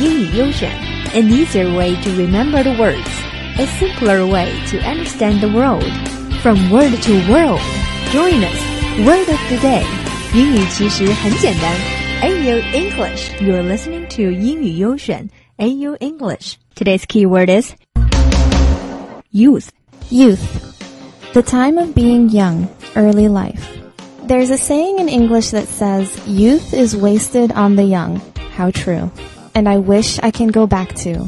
英语优选，an easier way to remember the words, a simpler way to understand the world. From word to world, join us. Word of the day，英语其实很简单。AU English, you're listening to 英语优选 AU English. Today's keyword is youth. Youth. The time of being young, early life. There's a saying in English that says, youth is wasted on the young. How true. And I wish I can go back to.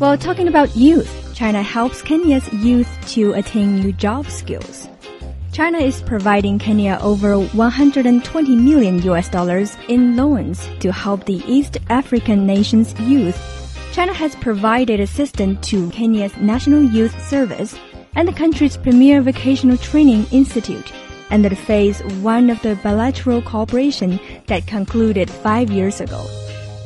Well, talking about youth, China helps Kenya's youth to attain new job skills. China is providing Kenya over 120 million US dollars in loans to help the East African nation's youth. China has provided assistance to Kenya's National Youth Service and the country's premier vocational training institute under phase one of the bilateral cooperation that concluded five years ago.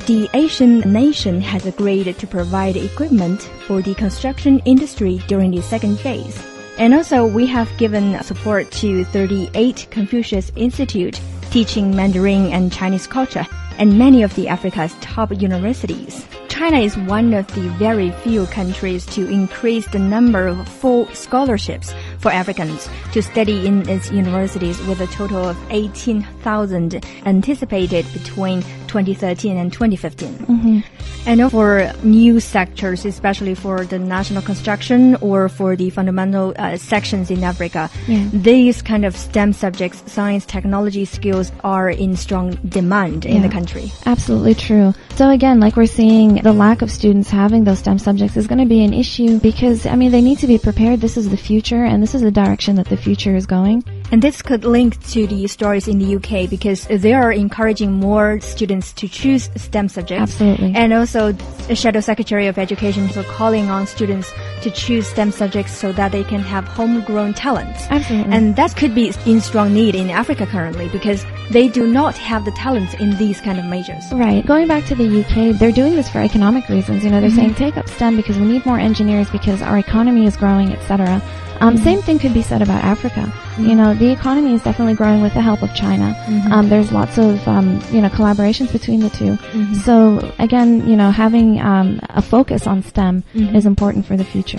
The Asian nation has agreed to provide equipment for the construction industry during the second phase. And also, we have given support to 38 Confucius Institute teaching Mandarin and Chinese culture and many of the Africa's top universities. China is one of the very few countries to increase the number of full scholarships for Africans to study in its universities with a total of 18,000 anticipated between 2013 and 2015. Mm-hmm. And for new sectors, especially for the national construction or for the fundamental uh, sections in Africa, Yeah. these kind of STEM subjects, science, technology skills are in strong demand in the country. Absolutely true. So again, like we're seeing, the lack of students having those STEM subjects is going to be an issue because, I mean, they need to be prepared. This is the future and this is the direction that the future is going. And this could link to the stories in the UK because they are encouraging more students to choose STEM subjects. Absolutely. And also, the Shadow Secretary of Education is calling on students to choose STEM subjects so that they can have homegrown talents. Absolutely. And that could be in strong need in Africa currently because they do not have the talents in these kind of majors. Right. Going back to the UK, they're doing this for economic reasons. You know, they're mm-hmm. saying take up STEM because we need more engineers because our economy is growing, etc. Um, mm-hmm. Same thing could be said about Africa. You mm-hmm. know, the economy is definitely growing with the help of China. Um, there's lots of um, you know collaborations between the 2 So again, you know, having um, a focus on STEM is important for the future.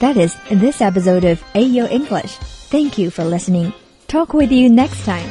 That is this episode of AU English. Thank you for listening. Talk with you next time.